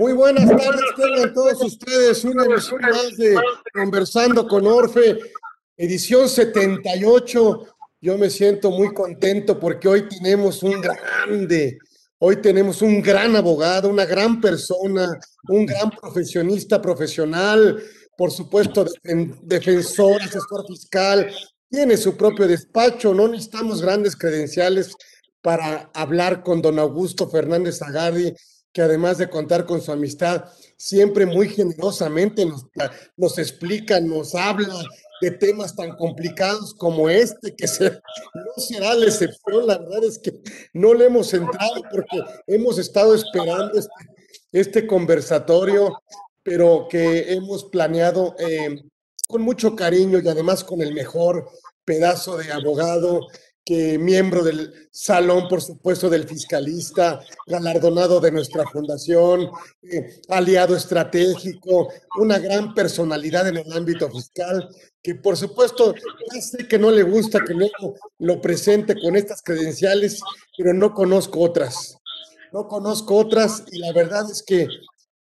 Muy buenas tardes, tengan todos ustedes una emisión más de Conversando con Orfe, edición 78. Yo me siento muy contento porque hoy tenemos un grande, hoy tenemos un gran abogado, una gran persona, un gran profesionista profesional, por supuesto, defensor, asesor fiscal, tiene su propio despacho, no necesitamos grandes credenciales para hablar con don Augusto Fernández Agardi, que además de contar con su amistad, siempre muy generosamente nos, explica, nos habla de temas tan complicados como este, que no será la excepción, la verdad es que no le hemos entrado porque hemos estado esperando este, este conversatorio, pero que hemos planeado eh, con mucho cariño y además con el mejor pedazo de abogado que miembro del salón, por supuesto, del fiscalista, galardonado de nuestra fundación, eh, aliado estratégico, una gran personalidad en el ámbito fiscal, que por supuesto, ya sé que no le gusta que luego lo presente con estas credenciales, pero no conozco otras. No conozco otras y la verdad es que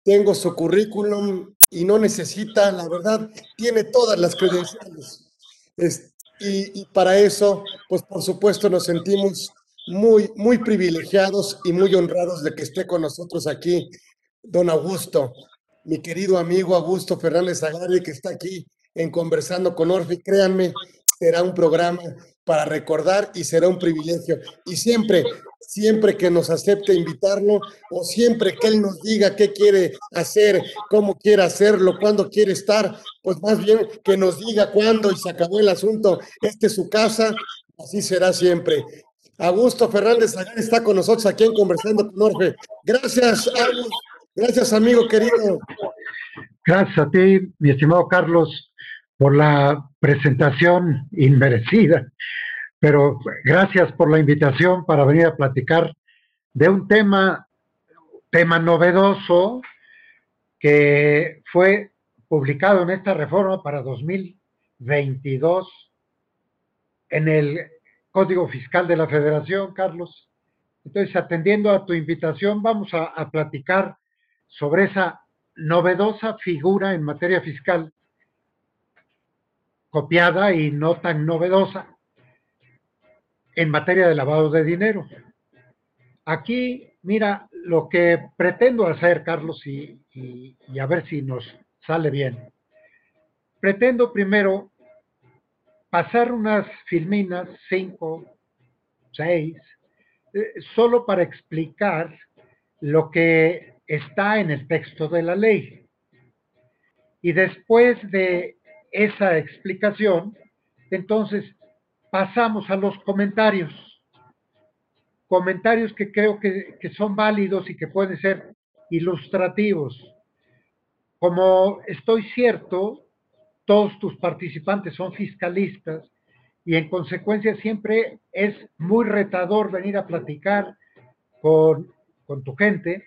tengo su currículum y no necesita, la verdad, tiene todas las credenciales. Y, para eso, pues por supuesto nos sentimos muy, muy privilegiados y muy honrados de que esté con nosotros aquí don Augusto, mi querido amigo Augusto Fernández Agari, que está aquí en Conversando con Orfi. Créanme, será un programa para recordar y será un privilegio. Y siempre, siempre que nos acepte invitarlo o siempre que él nos diga qué quiere hacer, cómo quiere hacerlo, cuándo quiere estar, pues más bien que nos diga cuándo y se acabó el asunto. Este es su casa, así será siempre. Augusto Fernández está con nosotros aquí en Conversando con Orfe. Gracias. Gracias, amigo querido. Gracias a ti, mi estimado Carlos por la presentación inmerecida, pero gracias por la invitación para venir a platicar de un tema, tema novedoso que fue publicado en esta reforma para 2022 en el Código Fiscal de la Federación, Carlos. Entonces, atendiendo a tu invitación, vamos a, platicar sobre esa novedosa figura en materia fiscal copiada y no tan novedosa en materia de lavado de dinero. Aquí, mira, lo que pretendo hacer, Carlos, y, a ver si nos sale bien. Pretendo primero pasar unas filminas, cinco, seis, eh, solo para explicar lo que está en el texto de la ley. Y después de esa explicación, entonces pasamos a los comentarios. Comentarios que creo que, son válidos y que pueden ser ilustrativos. Como estoy cierto, todos tus participantes son fiscalistas y en consecuencia siempre es muy retador venir a platicar con, con tu gente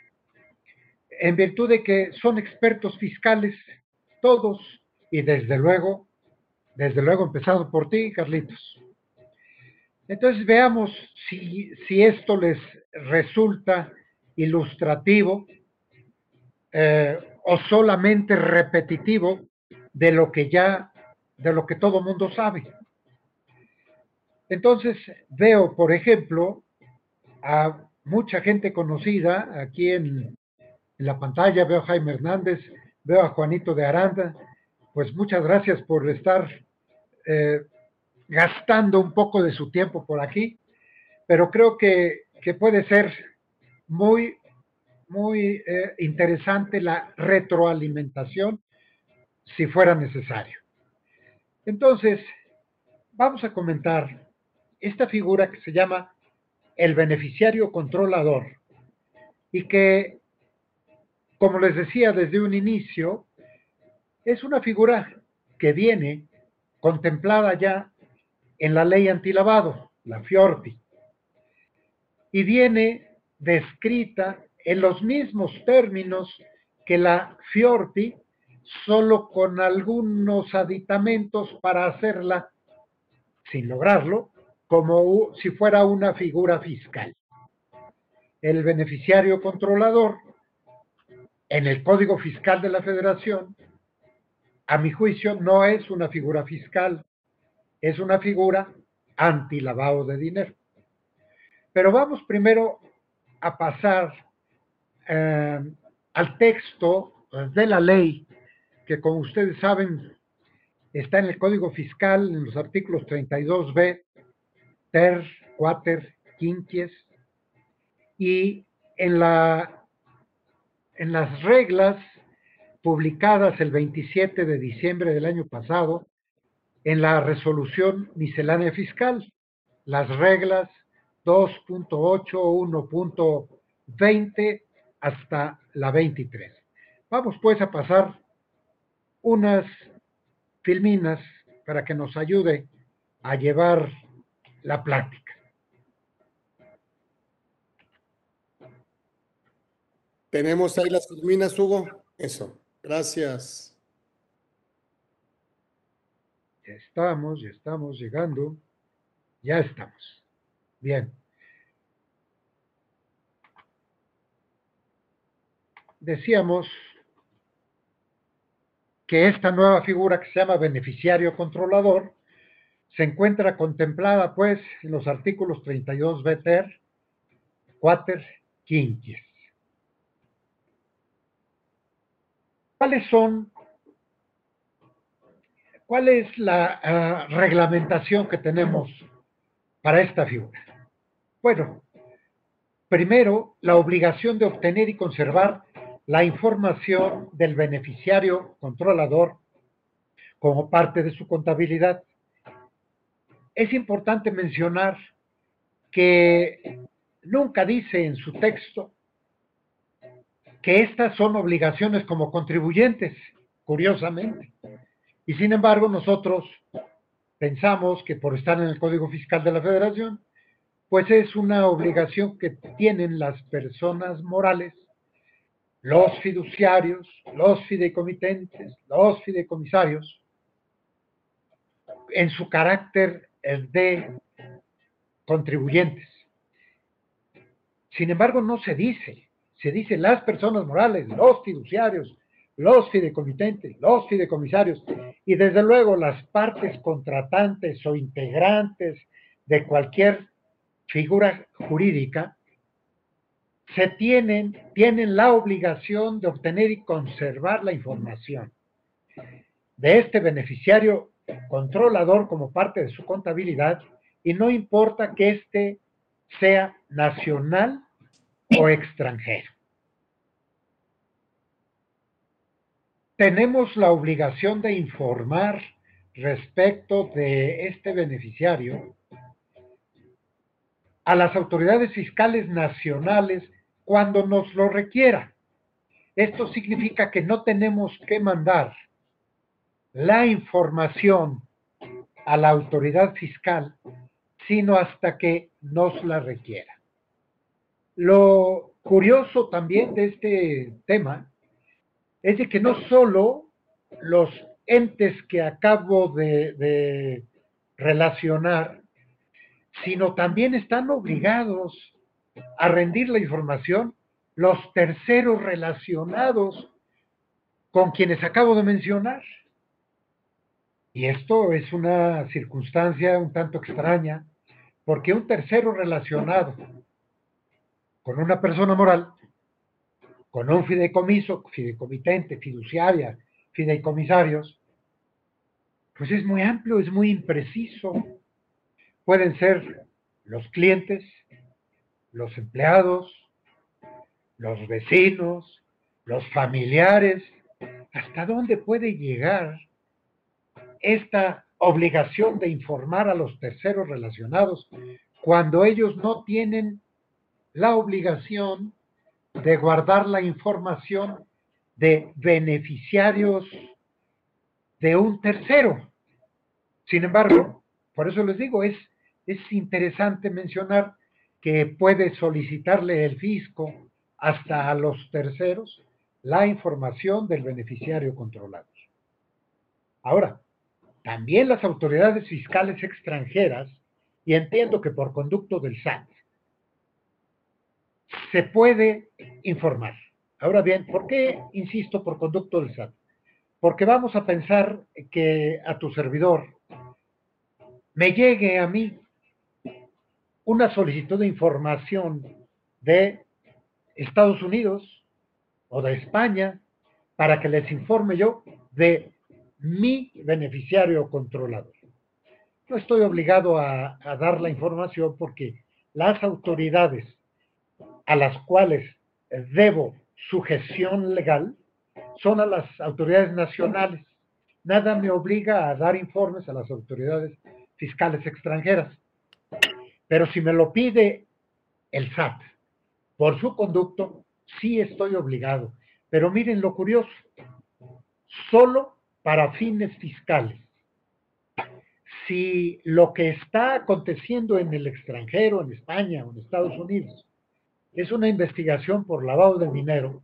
en virtud de que son expertos fiscales todos y desde luego, desde luego empezado por ti, Carlitos. Entonces veamos si, si esto les resulta ilustrativo eh, o solamente repetitivo de lo que ya, de lo que todo mundo sabe. Entonces veo, por ejemplo, a mucha gente conocida aquí en, en la pantalla, veo a Jaime Hernández, veo a Juanito de Aranda, pues muchas gracias por estar eh, gastando un poco de su tiempo por aquí, pero creo que, puede ser muy, muy eh, interesante la retroalimentación si fuera necesario. Entonces, vamos a comentar esta figura que se llama el beneficiario controlador y que, como les decía desde un inicio, es una figura que viene contemplada ya en la ley antilavado, la FIORPI, y viene descrita en los mismos términos que la FIORPI, solo con algunos aditamentos para hacerla, sin lograrlo, como si fuera una figura fiscal. El beneficiario controlador en el Código Fiscal de la Federación, a mi juicio, no es una figura fiscal, es una figura anti-lavado de dinero. Pero vamos primero a pasar eh, al texto de la ley, que como ustedes saben, está en el Código Fiscal, en los artículos 32b, ter, quater, quinquies, y en, la, en las reglas publicadas el 27 de diciembre del año pasado, en la resolución miscelánea fiscal, las reglas 2.8, 1.20 hasta la 23. Vamos pues a pasar unas filminas para que nos ayude a llevar la plática. Tenemos ahí las filminas, Hugo. Eso, gracias. Ya estamos, ya estamos llegando. Ya estamos. Bien. Decíamos que esta nueva figura que se llama beneficiario controlador se encuentra contemplada pues en los artículos 32 BTER, 4, 15. ¿Cuáles son, cuál es la ah, reglamentación que tenemos para esta figura? Bueno, primero, la obligación de obtener y conservar la información del beneficiario controlador como parte de su contabilidad. Es importante mencionar que nunca dice en su texto que estas son obligaciones como contribuyentes, curiosamente. Y sin embargo, nosotros pensamos que por estar en el Código Fiscal de la Federación, pues es una obligación que tienen las personas morales los fiduciarios, los fideicomitentes, los fideicomisarios, en su carácter de contribuyentes. Sin embargo, no se dice, se dice las personas morales, los fiduciarios, los fideicomitentes, los fideicomisarios y desde luego las partes contratantes o integrantes de cualquier figura jurídica se tienen, tienen la obligación de obtener y conservar la información de este beneficiario controlador como parte de su contabilidad y no importa que éste sea nacional o extranjero. Tenemos la obligación de informar respecto de este beneficiario a las autoridades fiscales nacionales cuando nos lo requiera. Esto significa que no tenemos que mandar la información a la autoridad fiscal, sino hasta que nos la requiera. Lo curioso también de este tema es de que no solo los entes que acabo de, de relacionar, sino también están obligados a rendir la información los terceros relacionados con quienes acabo de mencionar. Y esto es una circunstancia un tanto extraña, porque un tercero relacionado con una persona moral, con un fideicomiso, fideicomitente, fiduciaria, fideicomisarios, pues es muy amplio, es muy impreciso. Pueden ser los clientes, los empleados, los vecinos, los familiares, ¿hasta dónde puede llegar esta obligación de informar a los terceros relacionados cuando ellos no tienen la obligación de guardar la información de beneficiarios de un tercero? Sin embargo, por eso les digo, es, es interesante mencionar que puede solicitarle el fisco hasta a los terceros la información del beneficiario controlado. Ahora, también las autoridades fiscales extranjeras, y entiendo que por conducto del SAT, se puede informar Ahora bien, ¿por qué insisto por conducto del SAT? Porque vamos a pensar que a tu servidor me llegue a mí una solicitud de información de Estados Unidos o de España para que les informe yo de mi beneficiario controlador. No estoy obligado a, a dar la información porque las autoridades a las cuales debo sujeción legal son a las autoridades nacionales. Nada me obliga a dar informes a las autoridades fiscales extranjeras. Pero si me lo pide el SAT por su conducto, sí estoy obligado. Pero miren lo curioso, solo para fines fiscales. Si lo que está aconteciendo en el extranjero, en España o en Estados Unidos, es una investigación por lavado de dinero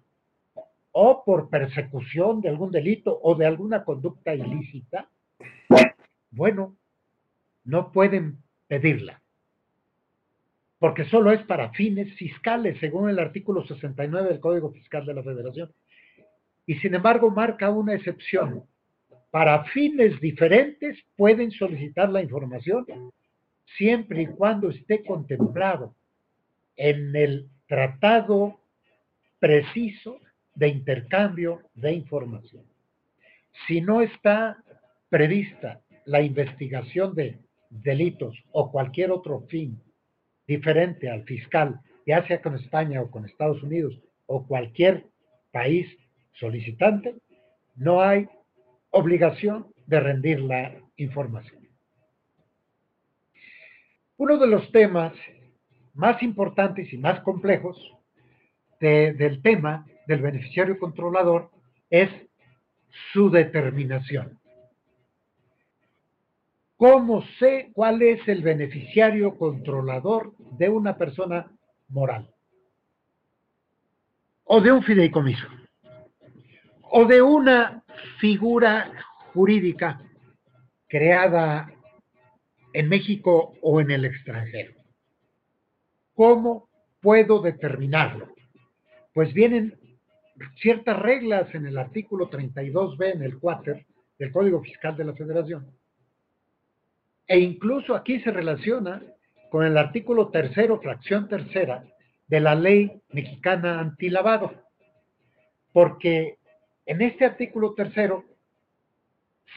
o por persecución de algún delito o de alguna conducta ilícita, bueno, no pueden pedirla, porque solo es para fines fiscales, según el artículo 69 del Código Fiscal de la Federación. Y sin embargo marca una excepción. Para fines diferentes pueden solicitar la información siempre y cuando esté contemplado en el tratado preciso de intercambio de información. Si no está prevista la investigación de delitos o cualquier otro fin diferente al fiscal, ya sea con España o con Estados Unidos o cualquier país solicitante, no hay obligación de rendir la información. Uno de los temas más importantes y más complejos del tema del beneficiario controlador es su determinación. ¿Cómo sé cuál es el beneficiario controlador de una persona moral? O de un fideicomiso. O de una figura jurídica creada en México o en el extranjero. ¿Cómo puedo determinarlo? Pues vienen ciertas reglas en el artículo 32b, en el 4 del Código Fiscal de la Federación. E incluso aquí se relaciona con el artículo tercero, fracción tercera, de la ley mexicana antilavado. Porque en este artículo tercero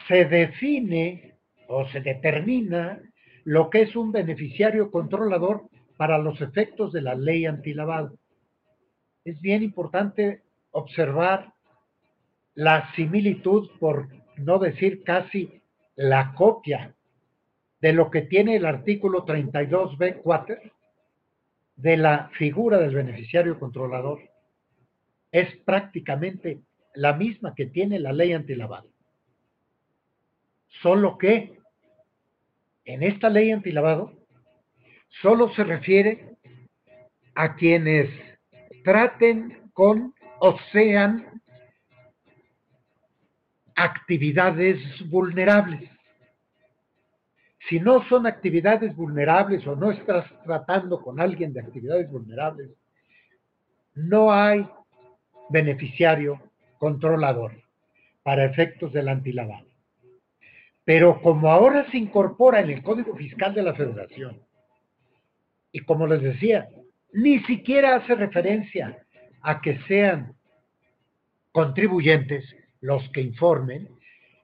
se define o se determina lo que es un beneficiario controlador para los efectos de la ley antilavado. Es bien importante observar la similitud, por no decir casi la copia de lo que tiene el artículo 32b4 de la figura del beneficiario controlador. Es prácticamente la misma que tiene la ley antilavado. Solo que en esta ley antilavado solo se refiere a quienes traten con o sean actividades vulnerables. Si no son actividades vulnerables o no estás tratando con alguien de actividades vulnerables, no hay beneficiario controlador para efectos del antilavado. Pero como ahora se incorpora en el Código Fiscal de la Federación y como les decía, ni siquiera hace referencia a que sean contribuyentes los que informen.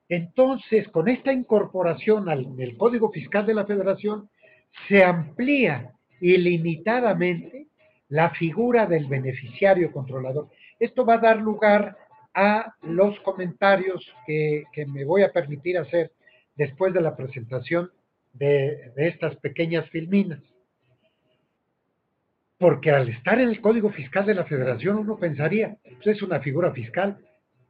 Entonces, con esta incorporación al Código Fiscal de la Federación, se amplía ilimitadamente la figura del beneficiario controlador. Esto va a dar lugar a los comentarios que, me voy a permitir hacer después de la presentación de estas pequeñas filminas. Porque al estar en el Código Fiscal de la Federación uno pensaría, pues es una figura fiscal.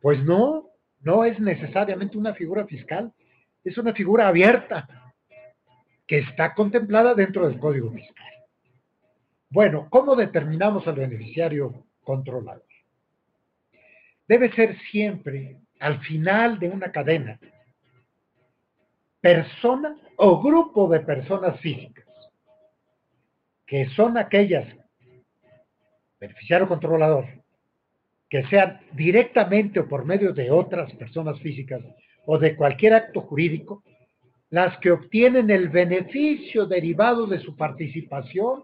Pues no, no es necesariamente una figura fiscal, es una figura abierta que está contemplada dentro del Código Fiscal. Bueno, ¿cómo determinamos al beneficiario controlador? Debe ser siempre al final de una cadena persona o grupo de personas físicas que son aquellas, beneficiario controlador, que sean directamente o por medio de otras personas físicas o de cualquier acto jurídico, las que obtienen el beneficio derivado de su participación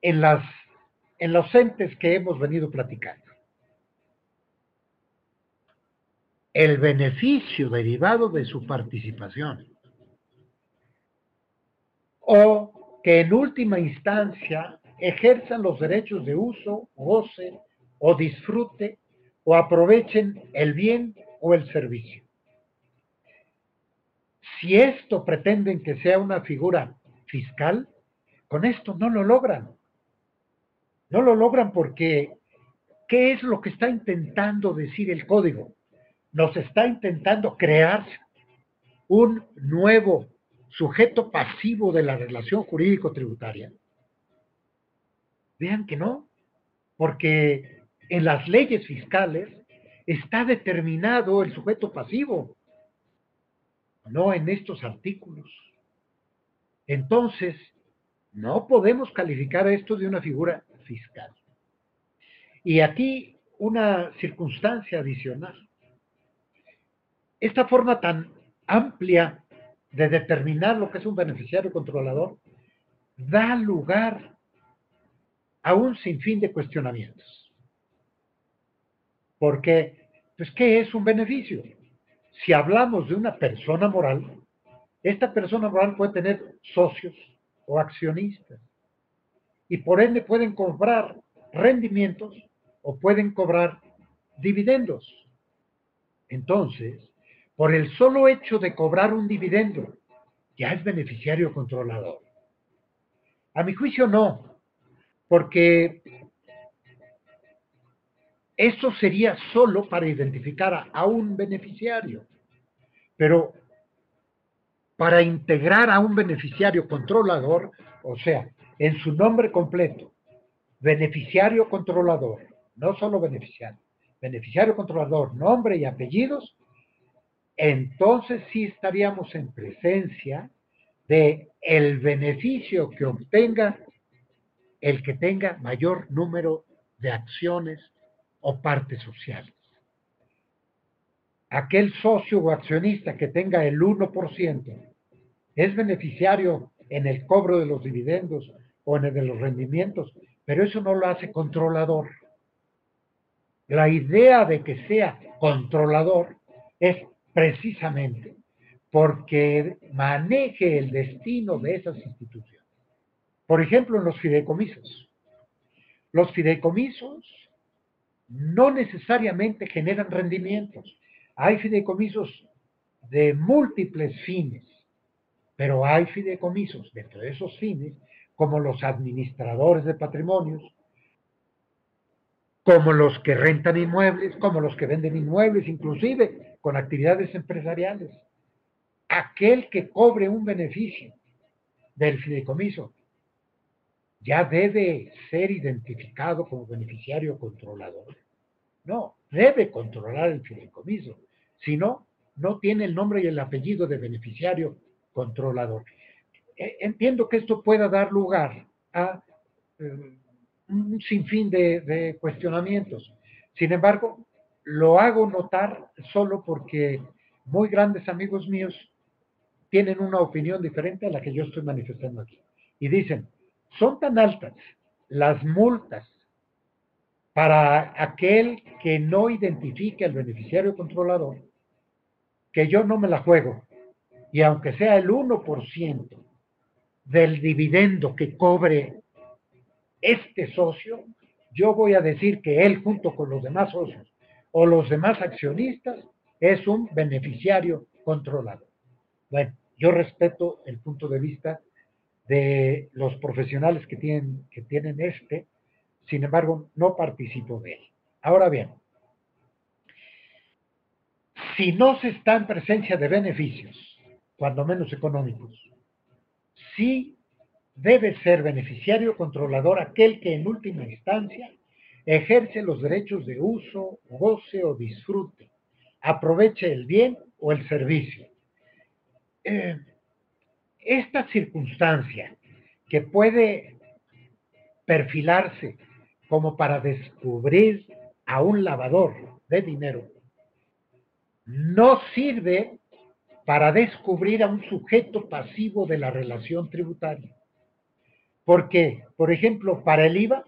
en, las, en los entes que hemos venido platicando. El beneficio derivado de su participación. O que en última instancia ejerzan los derechos de uso, goce o disfrute o aprovechen el bien o el servicio. Si esto pretenden que sea una figura fiscal, con esto no lo logran. No lo logran porque, ¿qué es lo que está intentando decir el código? Nos está intentando crear un nuevo sujeto pasivo de la relación jurídico-tributaria. Vean que no, porque en las leyes fiscales está determinado el sujeto pasivo no en estos artículos. Entonces, no podemos calificar esto de una figura fiscal. Y aquí una circunstancia adicional. Esta forma tan amplia de determinar lo que es un beneficiario controlador da lugar a un sinfín de cuestionamientos. Porque, pues, ¿qué es un beneficio? si hablamos de una persona moral, esta persona moral puede tener socios o accionistas y por ende pueden cobrar rendimientos o pueden cobrar dividendos. Entonces, por el solo hecho de cobrar un dividendo, ya es beneficiario controlador. A mi juicio no, porque eso sería solo para identificar a, un beneficiario. Pero para integrar a un beneficiario controlador, o sea, en su nombre completo, beneficiario controlador, no solo beneficiario, beneficiario controlador, nombre y apellidos, entonces sí estaríamos en presencia de el beneficio que obtenga el que tenga mayor número de acciones o partes sociales. Aquel socio o accionista que tenga el 1% es beneficiario en el cobro de los dividendos o en el de los rendimientos, pero eso no lo hace controlador. La idea de que sea controlador es precisamente porque maneje el destino de esas instituciones. Por ejemplo, en los fideicomisos. Los fideicomisos no necesariamente generan rendimientos. Hay fideicomisos de múltiples fines, pero hay fideicomisos dentro de esos fines, como los administradores de patrimonios, como los que rentan inmuebles, como los que venden inmuebles, inclusive con actividades empresariales. Aquel que cobre un beneficio del fideicomiso ya debe ser identificado como beneficiario controlador. No, debe controlar el fideicomiso. Si no, no tiene el nombre y el apellido de beneficiario controlador. E, entiendo que esto pueda dar lugar a eh, un sinfín de, de cuestionamientos. Sin embargo, lo hago notar solo porque muy grandes amigos míos tienen una opinión diferente a la que yo estoy manifestando aquí. Y dicen, son tan altas las multas para aquel que no identifique al beneficiario controlador que yo no me la juego. Y aunque sea el 1% del dividendo que cobre este socio, yo voy a decir que él junto con los demás socios o los demás accionistas es un beneficiario controlador. Bueno, yo respeto el punto de vista de los profesionales que tienen, que tienen este, sin embargo, no participo de él. Ahora bien, si no se está en presencia de beneficios, cuando menos económicos, sí debe ser beneficiario controlador aquel que en última instancia ejerce los derechos de uso, goce o disfrute, aproveche el bien o el servicio. Eh, esta circunstancia que puede perfilarse como para descubrir a un lavador de dinero no sirve para descubrir a un sujeto pasivo de la relación tributaria. Porque, por ejemplo, para el IVA,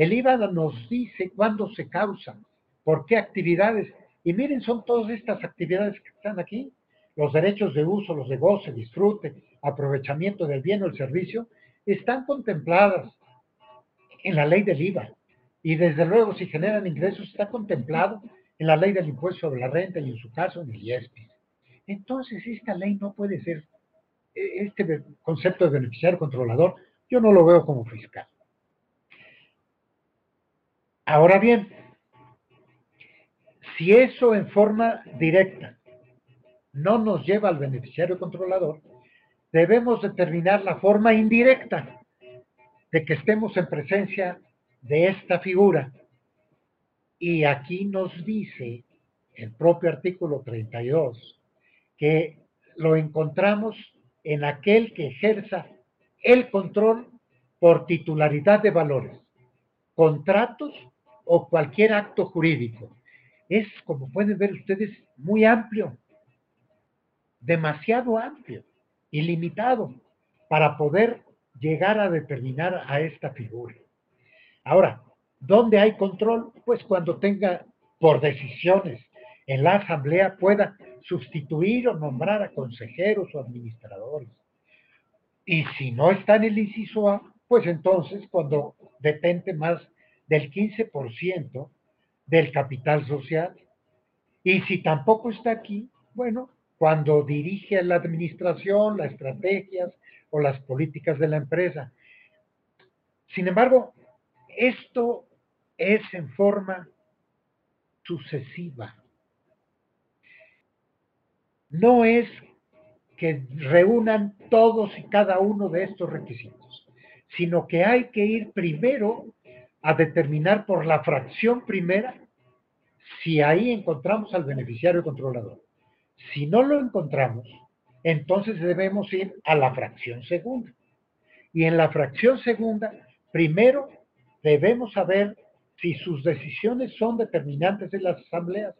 el IVA nos dice cuándo se causa, por qué actividades. Y miren, son todas estas actividades que están aquí. Los derechos de uso, los de goce, disfrute, aprovechamiento del bien o el servicio, están contempladas en la ley del IVA. Y desde luego, si generan ingresos, está contemplado en la ley del impuesto sobre la renta y en su caso en el IESPI. Entonces, esta ley no puede ser, e, este concepto de beneficiario controlador, yo no lo veo como fiscal. Ahora bien, si eso en forma directa no nos lleva al beneficiario controlador, debemos determinar la forma indirecta de que estemos en presencia de esta figura. Y aquí nos dice el propio artículo 32 que lo encontramos en aquel que ejerza el control por titularidad de valores, contratos o cualquier acto jurídico. Es, como pueden ver ustedes, muy amplio, demasiado amplio, ilimitado, para poder llegar a determinar a esta figura. Ahora, ¿dónde hay control? Pues cuando tenga por decisiones en la asamblea pueda sustituir o nombrar a consejeros o administradores. Y si no está en el inciso A, pues entonces cuando detente más del 15% del capital social. Y si tampoco está aquí, bueno, cuando dirige la administración, las estrategias o las políticas de la empresa. Sin embargo, esto es en forma sucesiva. No es que reúnan todos y cada uno de estos requisitos, sino que hay que ir primero a determinar por la fracción primera si ahí encontramos al beneficiario controlador. Si no lo encontramos, entonces debemos ir a la fracción segunda. Y en la fracción segunda, primero debemos saber si sus decisiones son determinantes en las asambleas.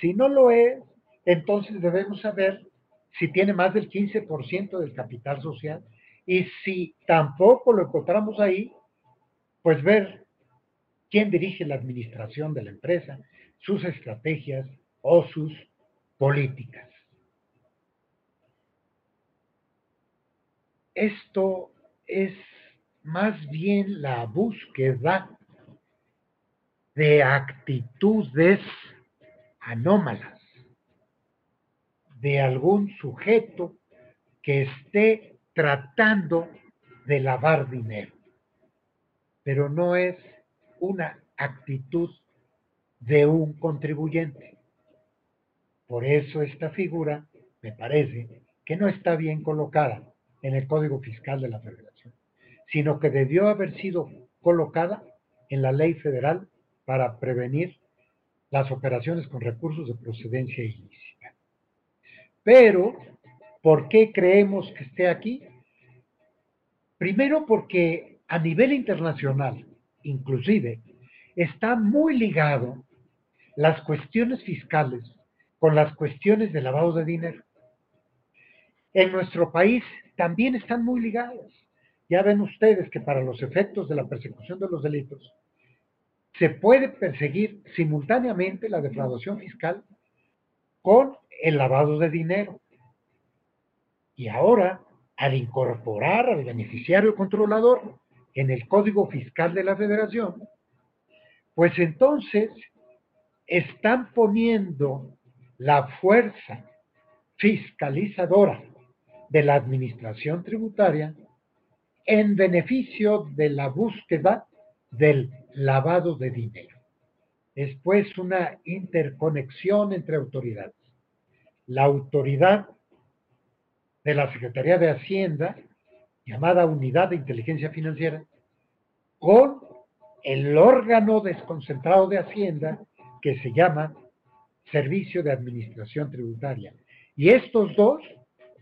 Si no lo es, entonces debemos saber si tiene más del 15% del capital social. Y si tampoco lo encontramos ahí, pues ver quién dirige la administración de la empresa, sus estrategias o sus políticas. Esto es más bien la búsqueda de actitudes anómalas de algún sujeto que esté tratando de lavar dinero, pero no es una actitud de un contribuyente. Por eso esta figura me parece que no está bien colocada en el Código Fiscal de la Federación, sino que debió haber sido colocada en la ley federal para prevenir las operaciones con recursos de procedencia ilícita. Pero, ¿por qué creemos que esté aquí? Primero porque a nivel internacional, inclusive, está muy ligado las cuestiones fiscales con las cuestiones de lavado de dinero. En nuestro país también están muy ligadas. Ya ven ustedes que para los efectos de la persecución de los delitos, se puede perseguir simultáneamente la defraudación fiscal con el lavado de dinero. Y ahora, al incorporar al beneficiario controlador en el Código Fiscal de la Federación, pues entonces están poniendo la fuerza fiscalizadora de la administración tributaria en beneficio de la búsqueda del lavado de dinero. Es pues una interconexión entre autoridades. La autoridad de la Secretaría de Hacienda, llamada Unidad de Inteligencia Financiera, con el órgano desconcentrado de Hacienda que se llama Servicio de Administración Tributaria. Y estos dos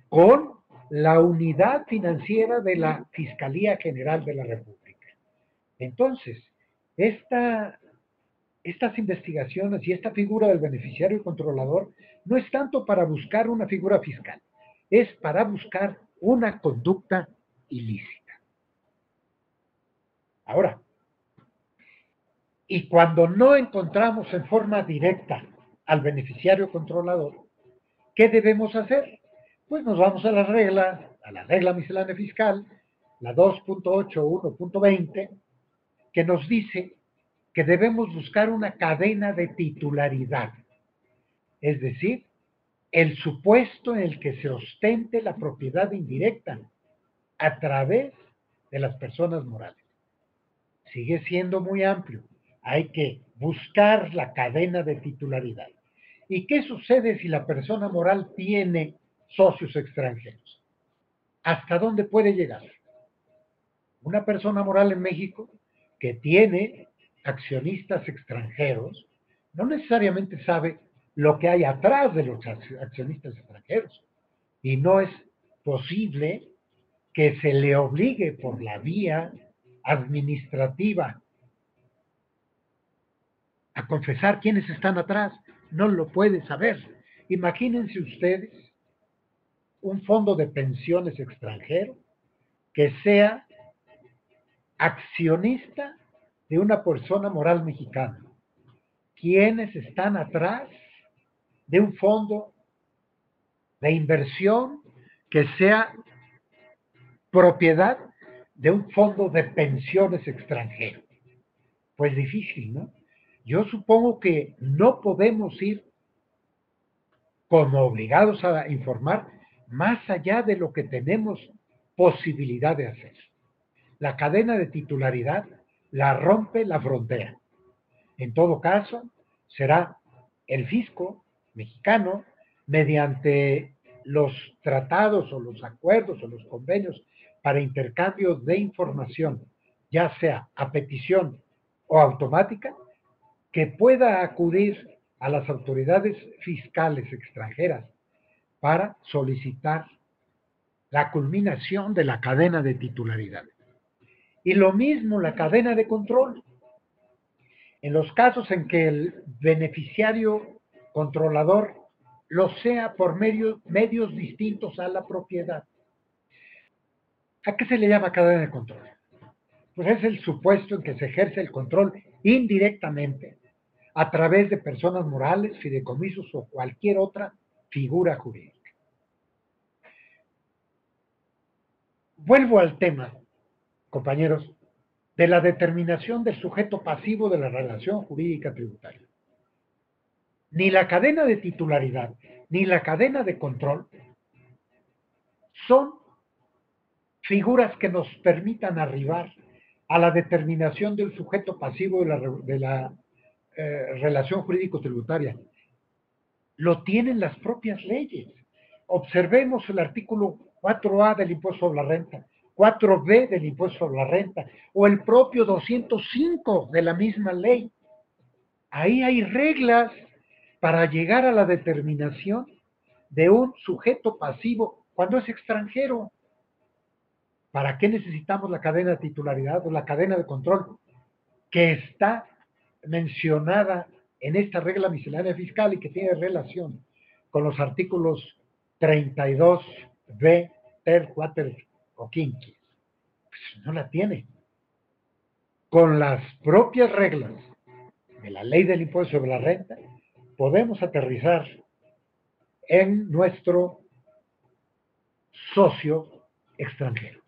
con la unidad financiera de la Fiscalía General de la República. Entonces, esta estas investigaciones y esta figura del beneficiario controlador no es tanto para buscar una figura fiscal, es para buscar una conducta ilícita. Ahora, y cuando no encontramos en forma directa al beneficiario controlador, ¿qué debemos hacer? Pues nos vamos a la regla, a la regla miscelánea fiscal, la 2.8.1.20, que nos dice que debemos buscar una cadena de titularidad, es decir, el supuesto en el que se ostente la propiedad indirecta a través de las personas morales. Sigue siendo muy amplio. Hay que buscar la cadena de titularidad. ¿Y qué sucede si la persona moral tiene socios extranjeros? ¿Hasta dónde puede llegar? Una persona moral en México que tiene accionistas extranjeros no necesariamente sabe lo que hay atrás de los accionistas extranjeros. Y no es posible que se le obligue por la vía administrativa a confesar quiénes están atrás. No lo puede saber. Imagínense ustedes un fondo de pensiones extranjero que sea accionista de una persona moral mexicana. ¿Quiénes están atrás de un fondo de inversión que sea propiedad de un fondo de pensiones extranjero? Pues difícil, ¿no? Yo supongo que no podemos ir como obligados a informar más allá de lo que tenemos posibilidad de hacer. La cadena de titularidad la rompe la frontera. En todo caso, será el fisco mexicano, mediante los tratados o los acuerdos o los convenios para intercambio de información, ya sea a petición o automática, que pueda acudir a las autoridades fiscales extranjeras para solicitar la culminación de la cadena de titularidad. Y lo mismo la cadena de control. En los casos en que el beneficiario controlador lo sea por medios distintos a la propiedad. ¿A qué se le llama cadena de control? Pues es el supuesto en que se ejerce el control indirectamente a través de personas morales, fideicomisos o cualquier otra figura jurídica. Vuelvo al tema, compañeros, de la determinación del sujeto pasivo de la relación jurídica tributaria ni la cadena de titularidad, ni la cadena de control son figuras que nos permitan arribar a la determinación del sujeto pasivo de la, eh, relación jurídico-tributaria. Lo tienen las propias leyes. Observemos el artículo 4A del impuesto sobre la renta, 4B del impuesto sobre la renta o el propio 205 de la misma ley. Ahí hay reglas para llegar a la determinación de un sujeto pasivo cuando es extranjero. ¿Para qué necesitamos la cadena de titularidad o la cadena de control que está mencionada en esta regla miscelánea fiscal y que tiene relación con los artículos 32b, ter, quater o quinquis? Pues no la tiene. Con las propias reglas de la ley del impuesto sobre la renta, podemos aterrizar en nuestro socio extranjero.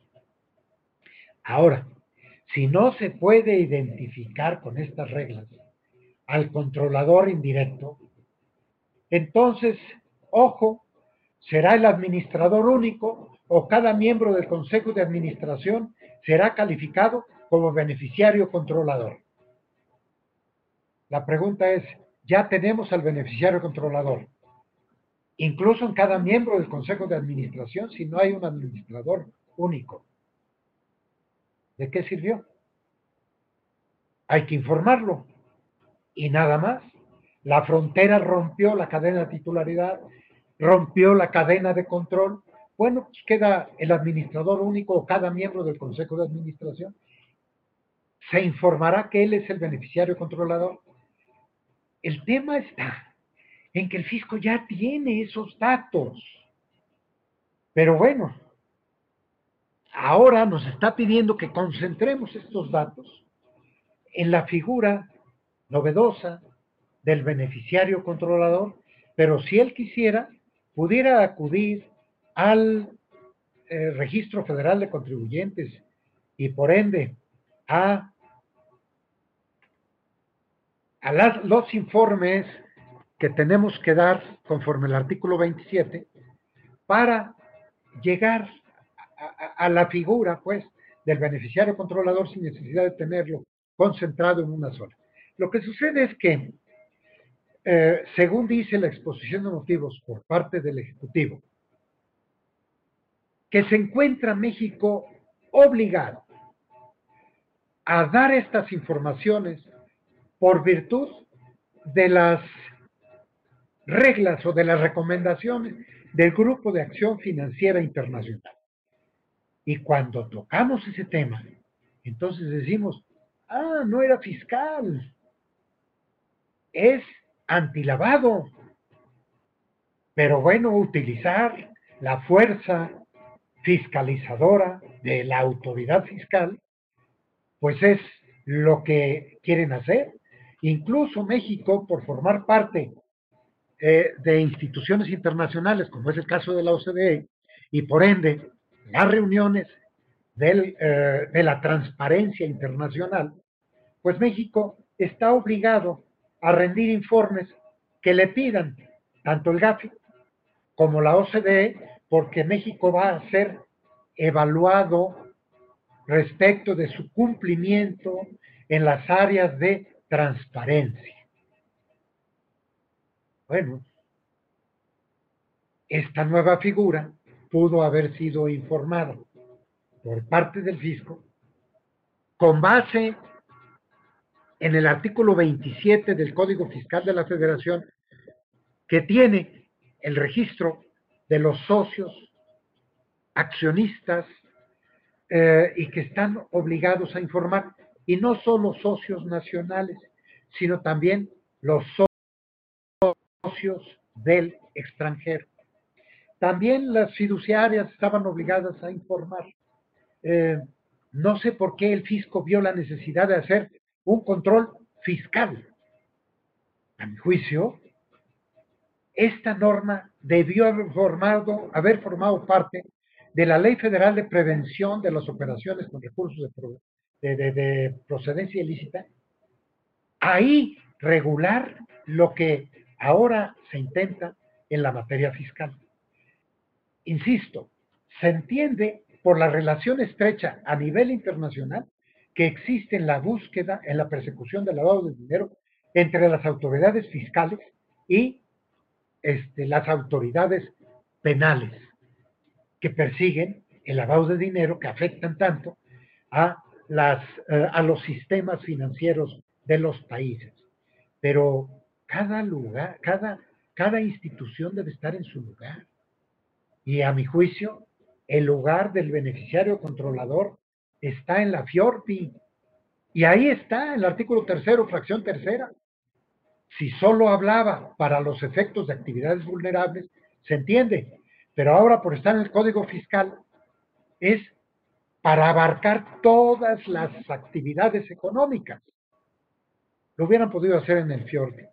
Ahora, si no se puede identificar con estas reglas al controlador indirecto, entonces, ojo, será el administrador único o cada miembro del Consejo de Administración será calificado como beneficiario controlador. La pregunta es, ya tenemos al beneficiario controlador. Incluso en cada miembro del Consejo de Administración, si no hay un administrador único. ¿De qué sirvió? Hay que informarlo. Y nada más. La frontera rompió la cadena de titularidad, rompió la cadena de control. Bueno, pues queda el administrador único o cada miembro del Consejo de Administración. Se informará que él es el beneficiario controlador el tema está en que el fisco ya tiene esos datos. Pero bueno, ahora nos está pidiendo que concentremos estos datos en la figura novedosa del beneficiario controlador, pero si él quisiera, pudiera acudir al eh, Registro Federal de Contribuyentes y por ende a, los informes que tenemos que dar conforme el artículo 27 para llegar a, la figura, pues, del beneficiario controlador sin necesidad de tenerlo concentrado en una sola. Lo que sucede es que, eh, según dice la exposición de motivos por parte del Ejecutivo, que se encuentra México obligado a dar estas informaciones por virtud de las reglas o de las recomendaciones del Grupo de Acción Financiera Internacional. Y cuando tocamos ese tema, entonces decimos, ah, no era fiscal, es antilavado. Pero bueno, utilizar la fuerza fiscalizadora de la autoridad fiscal, pues es lo que quieren hacer. Incluso México, por formar parte eh, de instituciones internacionales, como es el caso de la OCDE, y por ende las reuniones eh, de la transparencia internacional, pues México está obligado a rendir informes que le pidan tanto el GAFI como la OCDE porque México va a ser evaluado respecto de su cumplimiento en las áreas de transparencia. Bueno, esta nueva figura pudo haber sido informada por parte del fisco con base en el artículo 27 del Código Fiscal de la Federación que tiene el registro de los socios, accionistas eh, y que están obligados a informar, y no solo socios nacionales, sino también los socios del extranjero. También las fiduciarias estaban obligadas a informar. Eh, no sé por qué el fisco vio la necesidad de hacer un control fiscal. A mi juicio, esta norma debió haber formado, haber formado parte de la Ley Federal de Prevención de las Operaciones con Recursos de, de, procedencia ilícita. Ahí regular lo que ahora se intenta en la materia fiscal. Insisto, se entiende por la relación estrecha a nivel internacional que existe en la búsqueda, en la persecución del lavado de dinero entre las autoridades fiscales y este, las autoridades penales que persiguen el lavado de dinero que afectan tanto a, eh, los sistemas financieros de los países. Pero cada lugar, cada institución debe estar en su lugar. Y a mi juicio, el lugar del beneficiario controlador está en la FIORPI. Y ahí está el artículo tercero, fracción tercera. Si solo hablaba para los efectos de actividades vulnerables, se entiende, pero ahora por estar en el Código Fiscal es para abarcar todas las actividades económicas. Lo hubieran podido hacer en el FIORDI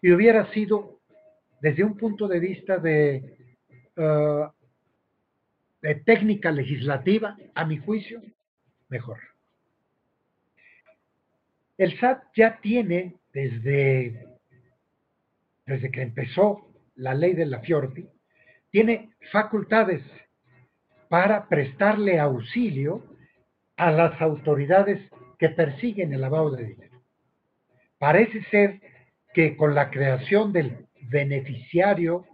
y hubiera sido desde un punto de vista de, de técnica legislativa, a mi juicio, mejor. El SAT ya tiene desde, desde que empezó la ley de la Fiordi, tiene facultades para prestarle auxilio a las autoridades que persiguen el lavado de dinero. Parece ser que con la creación del beneficiario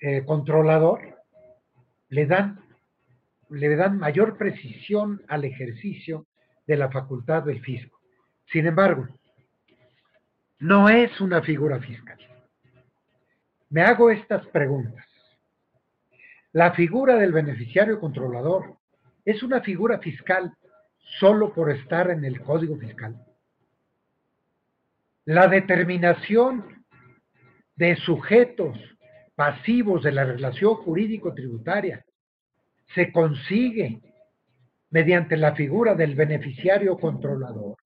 eh, controlador, le dan, le dan mayor precisión al ejercicio de la facultad del fisco. Sin embargo, no es una figura fiscal. Me hago estas preguntas. La figura del beneficiario controlador es una figura fiscal solo por estar en el código fiscal. la determinación de sujetos pasivos de la relación jurídico-tributaria se consigue mediante la figura del beneficiario controlador.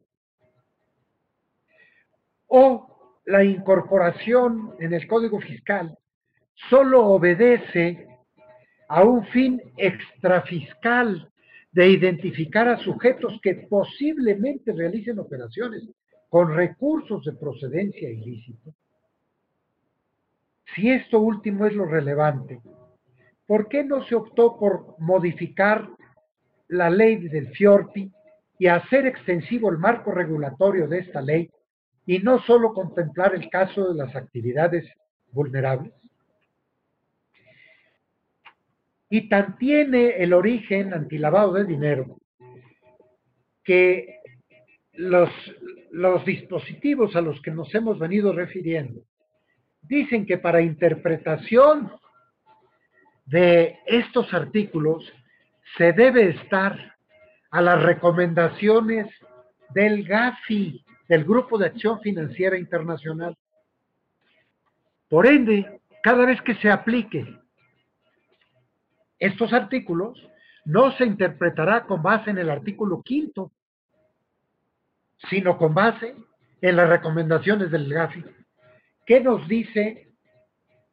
O la incorporación en el Código Fiscal solo obedece a un fin extrafiscal de identificar a sujetos que posiblemente realicen operaciones con recursos de procedencia ilícita. Si esto último es lo relevante, ¿por qué no se optó por modificar la ley del FIORPI y hacer extensivo el marco regulatorio de esta ley y no solo contemplar el caso de las actividades vulnerables? Y tan tiene el origen antilavado de dinero que los dispositivos a los que nos hemos venido refiriendo dicen que para interpretación de estos artículos se debe estar a las recomendaciones del GAFI, del Grupo de Acción Financiera Internacional. Por ende, cada vez que se aplique estos artículos, no se interpretará con base en el artículo quinto, sino con base en las recomendaciones del GAFI. ¿Qué nos dice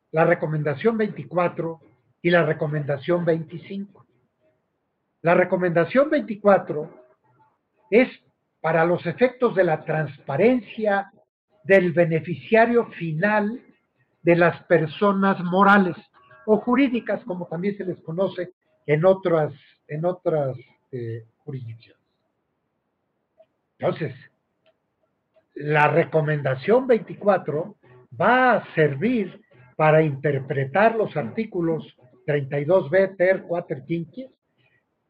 la recomendación 24 y la recomendación 25? La recomendación 24 es para los efectos de la transparencia del beneficiario final de las personas morales o jurídicas, como también se les conoce en otras, en otras eh, jurisdicciones. Entonces, la recomendación 24 va a servir para interpretar los artículos 32b, ter, 4, 15,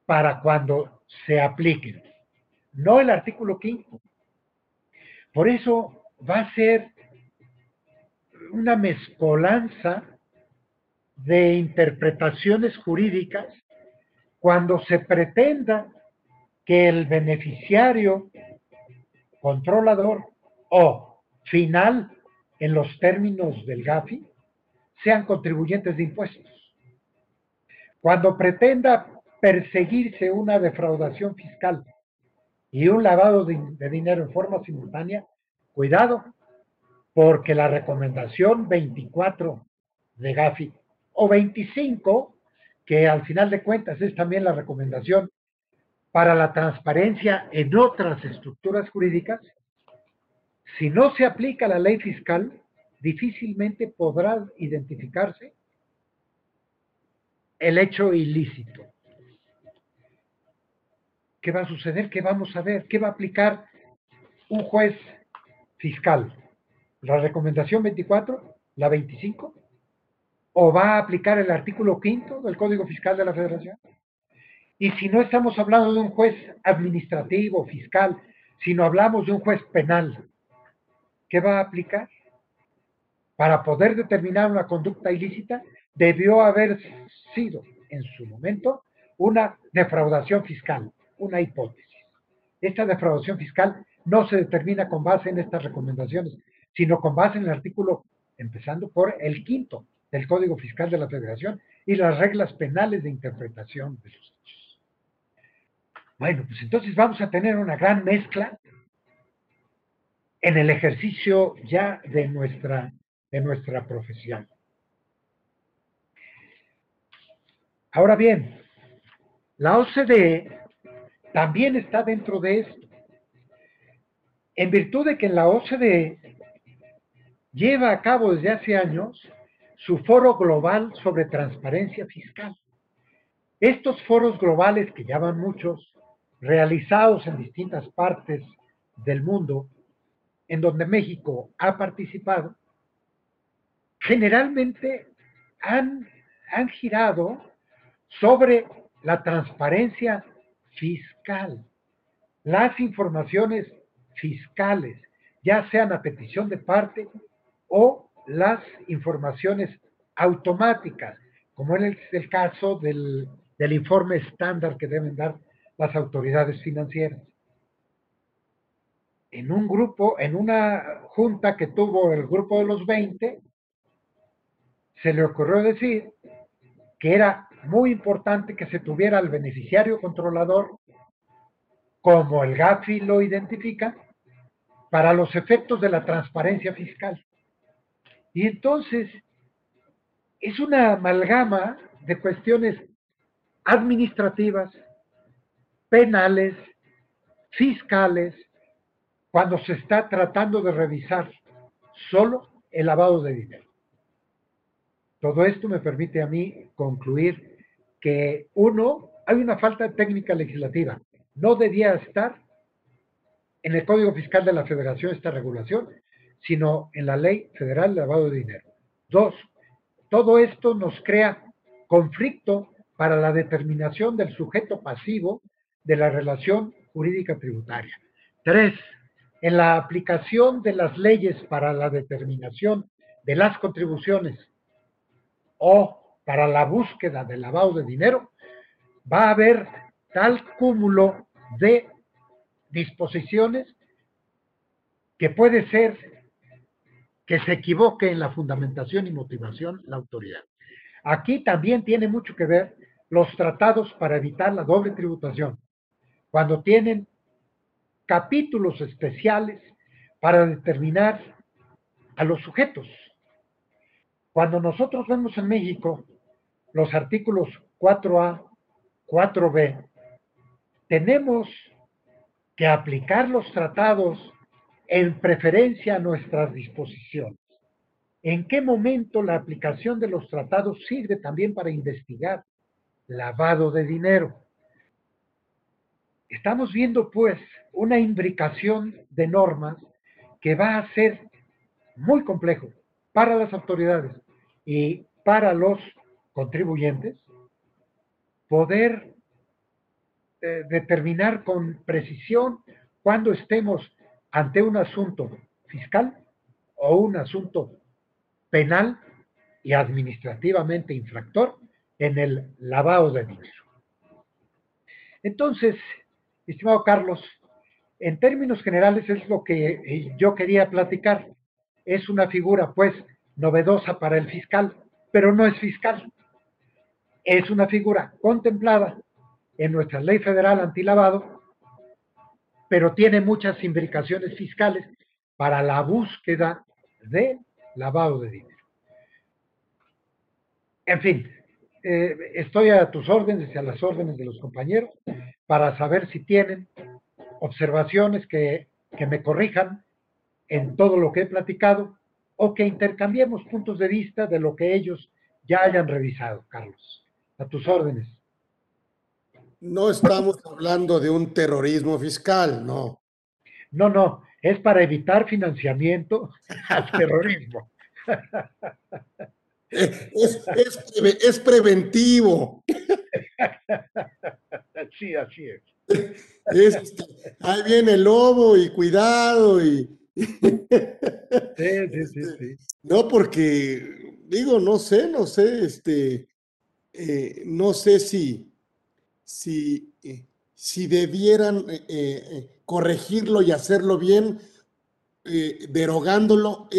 para cuando se apliquen, no el artículo 5. Por eso va a ser una mezcolanza de interpretaciones jurídicas cuando se pretenda que el beneficiario controlador o final en los términos del GAFI sean contribuyentes de impuestos. Cuando pretenda perseguirse una defraudación fiscal y un lavado de, dinero en forma simultánea, cuidado, porque la recomendación 24 de GAFI o 25, que al final de cuentas es también la recomendación para la transparencia en otras estructuras jurídicas, si no se aplica la ley fiscal, difícilmente podrá identificarse el hecho ilícito. ¿Qué va a suceder? ¿Qué vamos a ver? ¿Qué va a aplicar un juez fiscal? ¿La recomendación 24? ¿La 25? ¿O va a aplicar el artículo quinto del Código Fiscal de la Federación? Y si no estamos hablando de un juez administrativo, fiscal, sino hablamos de un juez penal, ¿qué va a aplicar? Para poder determinar una conducta ilícita, debió haber sido en su momento una defraudación fiscal, una hipótesis. Esta defraudación fiscal no se determina con base en estas recomendaciones, sino con base en el artículo, empezando por el quinto del Código Fiscal de la Federación y las reglas penales de interpretación de los hechos. Bueno, pues entonces vamos a tener una gran mezcla en el ejercicio ya de nuestra, de nuestra profesión. Ahora bien, la OCDE también está dentro de esto, en virtud de que la OCDE lleva a cabo desde hace años su foro global sobre transparencia fiscal. Estos foros globales, que ya van muchos, realizados en distintas partes del mundo, en donde México ha participado, generalmente han, han girado sobre la transparencia fiscal, las informaciones fiscales, ya sean a petición de parte o las informaciones automáticas, como es el caso del, del informe estándar que deben dar las autoridades financieras. En un grupo, en una junta que tuvo el grupo de los 20, se le ocurrió decir que era muy importante que se tuviera al beneficiario controlador, como el GAFI lo identifica, para los efectos de la transparencia fiscal. Y entonces es una amalgama de cuestiones administrativas, penales, fiscales, cuando se está tratando de revisar solo el lavado de dinero. Todo esto me permite a mí concluir que, uno, hay una falta de técnica legislativa. No debía estar en el Código Fiscal de la Federación esta regulación, sino en la Ley Federal de Lavado de Dinero. Dos, todo esto nos crea conflicto para la determinación del sujeto pasivo de la relación jurídica tributaria. Tres, en la aplicación de las leyes para la determinación de las contribuciones o para la búsqueda del lavado de dinero, va a haber tal cúmulo de disposiciones que puede ser que se equivoque en la fundamentación y motivación la autoridad. Aquí también tiene mucho que ver los tratados para evitar la doble tributación, cuando tienen capítulos especiales para determinar a los sujetos. Cuando nosotros vemos en México los artículos 4A, 4B, tenemos que aplicar los tratados en preferencia a nuestras disposiciones. ¿En qué momento la aplicación de los tratados sirve también para investigar lavado de dinero? Estamos viendo pues una imbricación de normas que va a ser muy complejo para las autoridades y para los contribuyentes poder eh, determinar con precisión cuando estemos ante un asunto fiscal o un asunto penal y administrativamente infractor en el lavado de dinero. Entonces, estimado Carlos, en términos generales es lo que eh, yo quería platicar. Es una figura, pues, novedosa para el fiscal, pero no es fiscal. Es una figura contemplada en nuestra ley federal antilavado, pero tiene muchas implicaciones fiscales para la búsqueda de lavado de dinero. En fin, eh, estoy a tus órdenes y a las órdenes de los compañeros para saber si tienen observaciones que, que me corrijan en todo lo que he platicado o que intercambiemos puntos de vista de lo que ellos ya hayan revisado, Carlos. A tus órdenes. No estamos hablando de un terrorismo fiscal, no. No, no, es para evitar financiamiento al terrorismo. Es, es, preventivo. Sí, así es. ahí viene el lobo y cuidado y... Sí, sí, sí, sí. No, porque digo, no sé, no sé, este, eh, no sé si, si, eh, si debieran eh, corregirlo y hacerlo bien, derogándolo.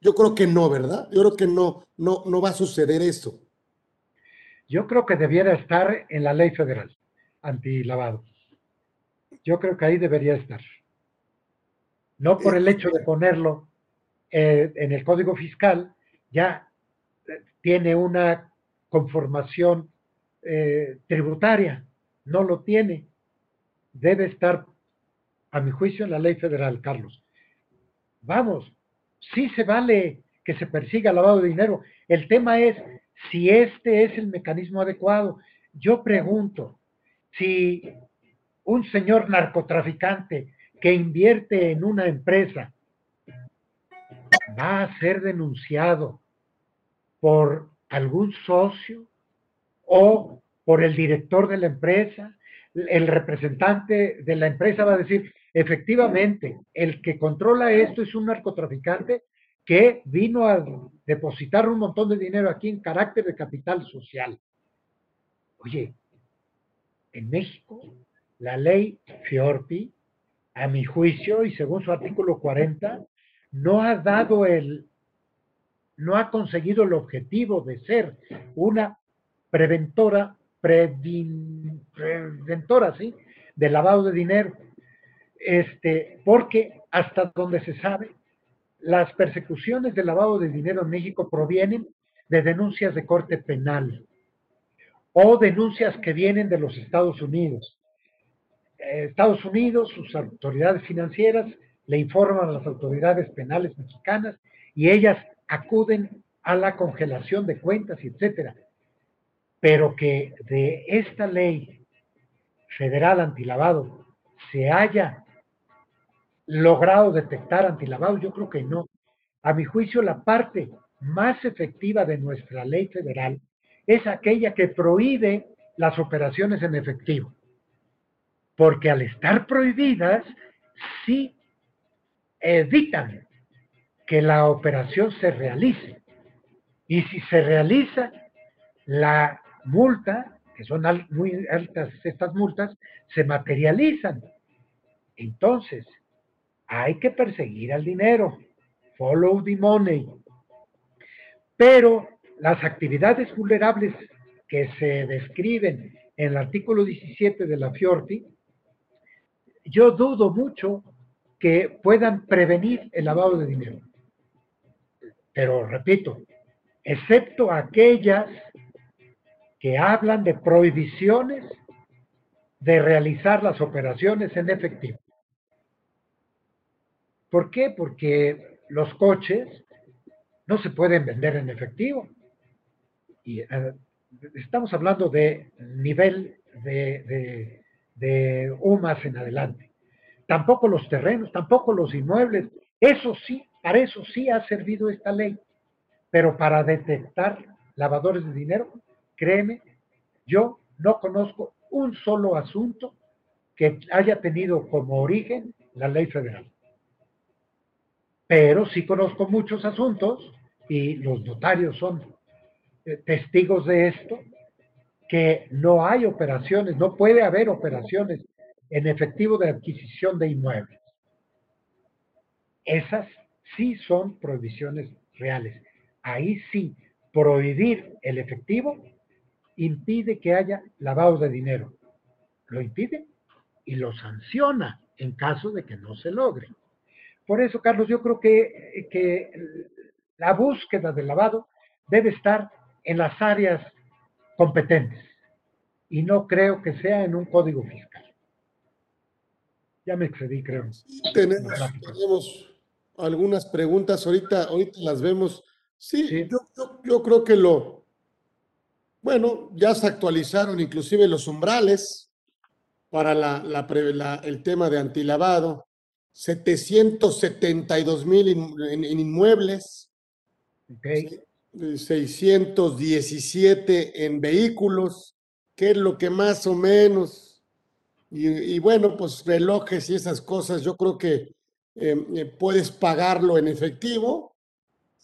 yo creo que no, ¿verdad? Yo creo que no, no, no va a suceder eso. Yo creo que debiera estar en la ley federal antilavado. Yo creo que ahí debería estar. No por el hecho de ponerlo en el código fiscal, ya tiene una conformación eh, tributaria, no lo tiene. Debe estar, a mi juicio, en la ley federal, Carlos. Vamos, sí se vale que se persiga lavado de dinero. El tema es si este es el mecanismo adecuado. Yo pregunto, si un señor narcotraficante que invierte en una empresa va a ser denunciado por algún socio o por el director de la empresa, el representante de la empresa va a decir, efectivamente, el que controla esto es un narcotraficante que vino a depositar un montón de dinero aquí en carácter de capital social. Oye, en México, la ley FIORPI a mi juicio, y según su artículo 40, no ha dado el, no ha conseguido el objetivo de ser una preventora, preventora, ¿sí? De lavado de dinero. Este, porque hasta donde se sabe, las persecuciones de lavado de dinero en México provienen de denuncias de corte penal o denuncias que vienen de los Estados Unidos. Eh, Estados Unidos, sus autoridades financieras, le informan a las autoridades penales mexicanas y ellas acuden a la congelación de cuentas, etcétera. Pero que de esta ley federal antilavado se haya logrado detectar antilavado, yo creo que no. A mi juicio, la parte más efectiva de nuestra ley federal es aquella que prohíbe las operaciones en efectivo. Porque al estar prohibidas, sí evitan que la operación se realice. Y si se realiza, la multa, que son muy altas estas multas, se materializan. Entonces, hay que perseguir al dinero, follow the money. Pero las actividades vulnerables que se describen en el artículo 17 de la FIORTI, yo dudo mucho que puedan prevenir el lavado de dinero. Pero repito, excepto aquellas que hablan de prohibiciones de realizar las operaciones en efectivo. ¿Por qué? Porque los coches no se pueden vender en efectivo. Y eh, estamos hablando de nivel de, de UMAS en adelante. Tampoco los terrenos, tampoco los inmuebles. Eso sí, para eso sí ha servido esta ley. Pero para detectar lavadores de dinero, créeme, yo no conozco un solo asunto que haya tenido como origen la ley federal pero sí conozco muchos asuntos y los notarios son testigos de esto, que no hay operaciones, no puede haber operaciones en efectivo de adquisición de inmuebles. Esas sí son prohibiciones reales. Ahí sí, prohibir el efectivo impide que haya lavado de dinero. Lo impide y lo sanciona en caso de que no se logre. Por eso, Carlos, yo creo que, que la búsqueda del lavado debe estar en las áreas competentes y no creo que sea en un código fiscal. Ya me excedí, creo. tenemos, algunas preguntas, ahorita, ahorita las vemos. Sí, Yo, creo que lo, bueno, ya se actualizaron inclusive los umbrales para la, la, el tema de antilavado. 772 mil en, inmuebles, 617 en vehículos, que es lo que más o menos, y, bueno, pues relojes y esas cosas, yo creo que em, eh, puedes pagarlo en efectivo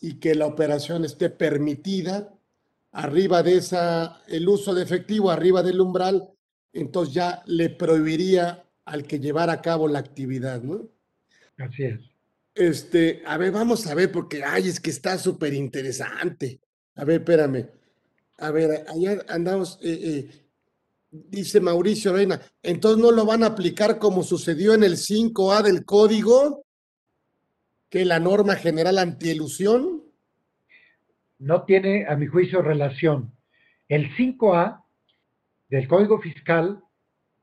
y que la operación esté permitida arriba de esa, el uso de efectivo arriba del umbral, entonces ya le prohibiría al que llevar a cabo la actividad, ¿no? Así es. Este, a ver, vamos a ver, porque, ay, es que está súper interesante. A ver, espérame. A ver, allá andamos, eh, eh, dice Mauricio Reina, entonces no lo van a aplicar como sucedió en el 5A del código, que la norma general antielusión. No tiene, a mi juicio, relación. El 5A del Código Fiscal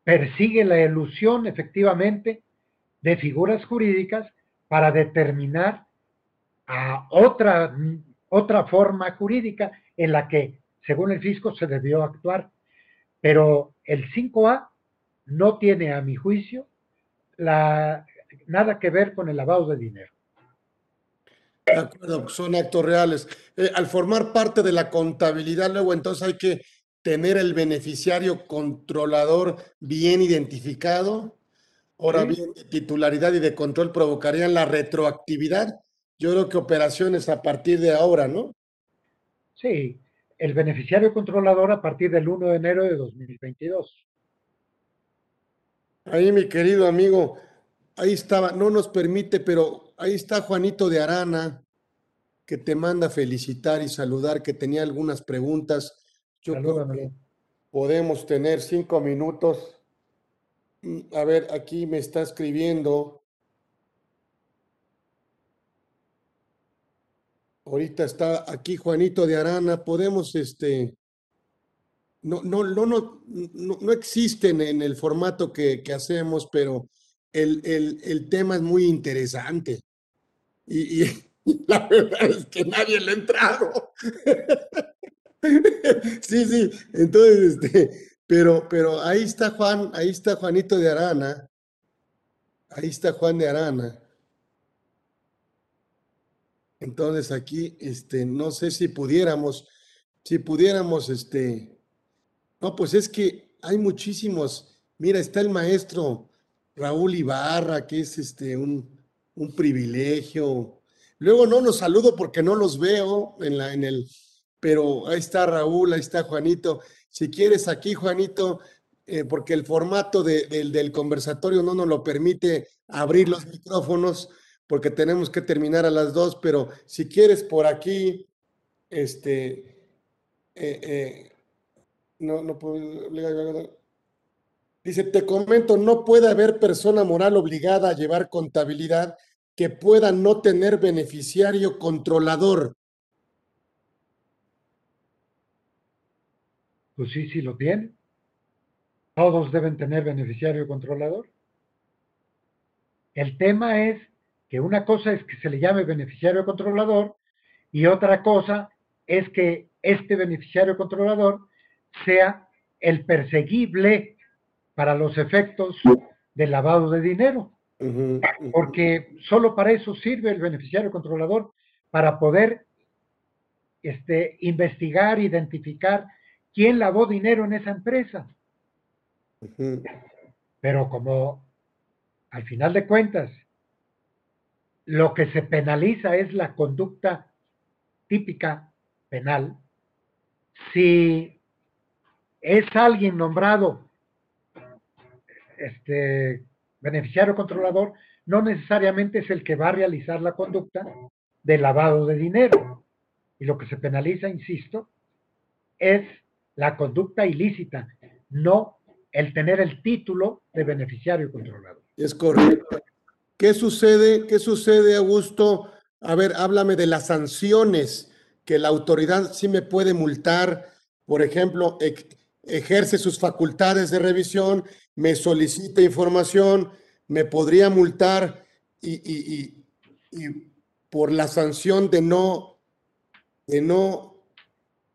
persigue la ilusión efectivamente de figuras jurídicas para determinar a otra, otra forma jurídica en la que, según el fisco, se debió actuar. Pero el 5A no tiene, a mi juicio, la, nada que ver con el lavado de dinero. De acuerdo, son actos reales. Eh, al formar parte de la contabilidad, luego entonces hay que tener el beneficiario controlador bien identificado Ahora bien, de titularidad y de control provocarían la retroactividad. Yo creo que operaciones a partir de ahora, ¿no? Sí, el beneficiario controlador a partir del 1 de enero de 2022. Ahí, mi querido amigo, ahí estaba, no nos permite, pero ahí está Juanito de Arana, que te manda felicitar y saludar, que tenía algunas preguntas. Yo creo que podemos tener cinco minutos. A ver, aquí me está escribiendo. Ahorita está aquí Juanito de Arana. Podemos, este, no, no, no, no, no, existen en el formato que, hacemos, pero el, el, tema es muy interesante. Y, la verdad es que nadie le ha entrado. sí, sí, entonces, este, pero, pero ahí está Juan, ahí está Juanito de Arana. Ahí está Juan de Arana. Entonces aquí, este, no sé si pudiéramos, si pudiéramos, este, no, pues es que hay muchísimos. Mira, está el maestro Raúl Ibarra, que es este un, un privilegio. Luego no los saludo porque no los veo en, la, en el, pero ahí está Raúl, ahí está Juanito. Si quieres aquí, Juanito, eh, porque el formato del conversatorio no nos lo permite abrir los micrófonos, porque tenemos que terminar a las dos, pero si quieres por aquí, este, eh, eh, no, no puedo. Dice, te comento, no puede haber persona moral obligada a llevar contabilidad que pueda no tener beneficiario controlador. Pues sí, sí lo tiene. Todos deben tener beneficiario controlador. El tema es que una cosa es que se le llame beneficiario controlador y otra cosa es que este beneficiario controlador sea el perseguible para los efectos del lavado de dinero. Porque solo para eso sirve el beneficiario controlador, para poder este, investigar, identificar quién lavó dinero en esa empresa. Pero como al final de cuentas, lo que se penaliza es la conducta típica penal, si es alguien nombrado este beneficiario controlador, no necesariamente es el que va a realizar la conducta de lavado de dinero. Y lo que se penaliza, insisto, es la conducta ilícita, no el tener el título de beneficiario controlador. Es correcto. ¿Qué sucede, qué sucede, Augusto? A ver, háblame de las sanciones que la autoridad sí me puede multar, por ejemplo, ejerce sus facultades de revisión, me solicita información, me podría multar y, por la sanción de no, de no,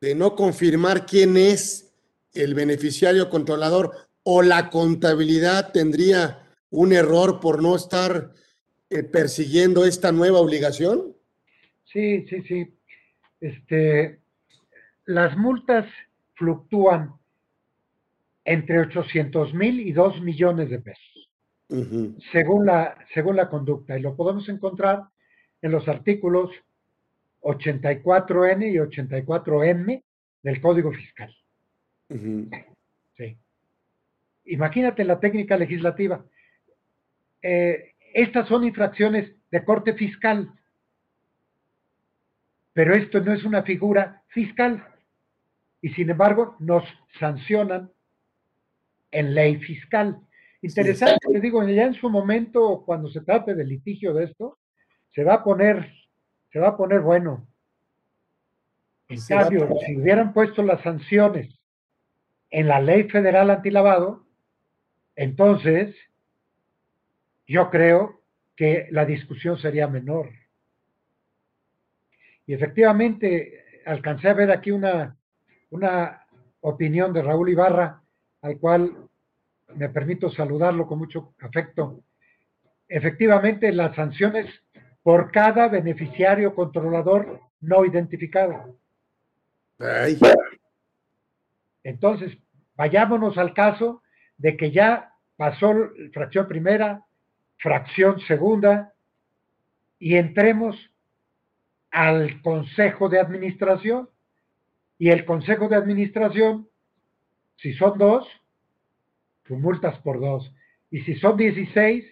de no confirmar quién es el beneficiario controlador o la contabilidad tendría un error por no estar eh, persiguiendo esta nueva obligación? Sí, sí, sí. Este, las multas fluctúan entre 800 mil y 2 millones de pesos, según, la, según la conducta. Y lo podemos encontrar en los artículos 84N y 84M del Código Fiscal. Sí. Imagínate la técnica legislativa. Eh, estas son infracciones de corte fiscal, pero esto no es una figura fiscal. Y sin embargo, nos sancionan en ley fiscal. Interesante, te digo, ya en su momento, cuando se trate del litigio de esto, se va a poner, se va a poner bueno. En cambio, si hubieran puesto las sanciones en la ley federal antilavado, entonces yo creo que la discusión sería menor. Y efectivamente, alcancé a ver aquí una, una opinión de Raúl Ibarra al cual me permito saludarlo con mucho afecto. Efectivamente, las sanciones por cada beneficiario controlador no identificado. Entonces, vayámonos al caso de que ya pasó fracción primera, fracción segunda, y entremos al Consejo de Administración. Y el Consejo de Administración si son dos, pues multas por dos. Y si son 16,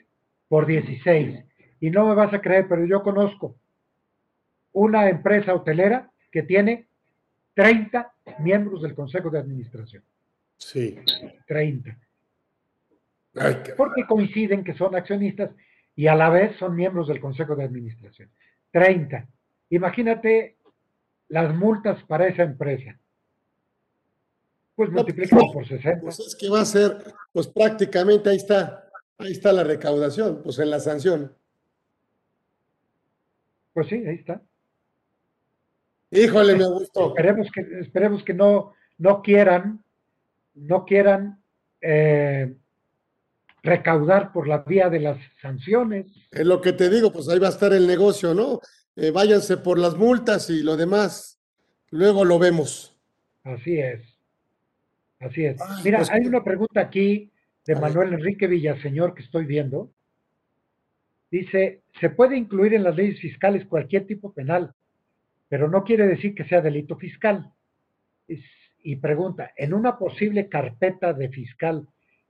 por 16. Y no me vas a creer, pero yo conozco una empresa hotelera que tiene 30 miembros del Consejo de Administración. Sí. 30. Porque coinciden que son accionistas y a la vez son miembros del Consejo de Administración. 30. Imagínate las multas para esa empresa. Pues multiplicado por 60. Pues es que va a ser, pues prácticamente ahí está, ahí está la recaudación, pues en la sanción. Pues sí, ahí está. Híjole, me gustó. Esperemos que, esperemos que no, no quieran, no quieran eh, recaudar por la vía de las sanciones. Es lo que te digo, pues ahí va a estar el negocio, ¿no? Eh, váyanse por las multas y lo demás, luego lo vemos. Así es. Así es. Mira, pues hay una pregunta aquí de Manuel Enrique Villaseñor que estoy viendo. Dice, ¿se puede incluir en las leyes fiscales cualquier tipo penal, pero no quiere decir que sea delito fiscal? y pregunta, en una posible carpeta de fiscal,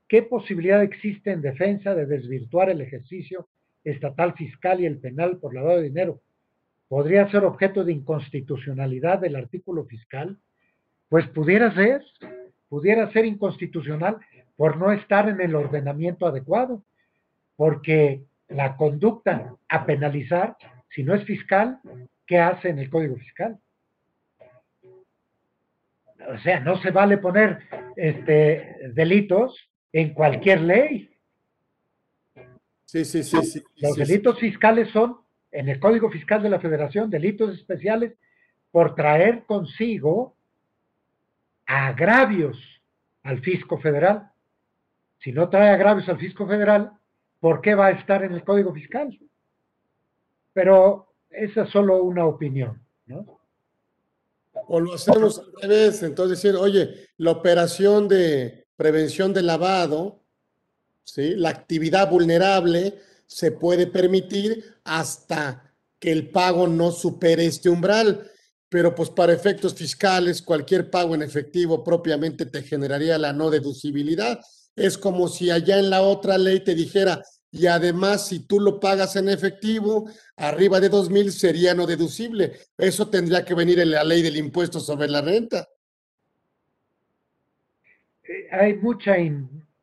¿qué posibilidad existe en defensa de desvirtuar el ejercicio estatal fiscal y el penal por lavado de dinero? ¿Podría ser objeto de inconstitucionalidad del artículo fiscal? Pues pudiera ser, pudiera ser inconstitucional por no estar en el ordenamiento adecuado, porque la conducta a penalizar, si no es fiscal, ¿qué hace en el Código Fiscal? O sea, no se vale poner este, delitos en cualquier ley. Sí, sí, sí, sí. Los delitos fiscales son, en el Código Fiscal de la Federación, delitos especiales por traer consigo agravios al fisco federal. Si no trae agravios al fisco federal, ¿por qué va a estar en el Código Fiscal? Pero esa es solo una opinión, ¿no? O lo hacemos al revés, entonces decir, oye, la operación de prevención de lavado, ¿sí? la actividad vulnerable se puede permitir hasta que el pago no supere este umbral pero pues para efectos fiscales, cualquier pago en efectivo propiamente te generaría la no deducibilidad. Es como si allá en la otra ley te dijera, y además si tú lo pagas en efectivo, arriba de dos mil sería no deducible. Eso tendría que venir en la ley del impuesto sobre la renta. Eh, hay mucha,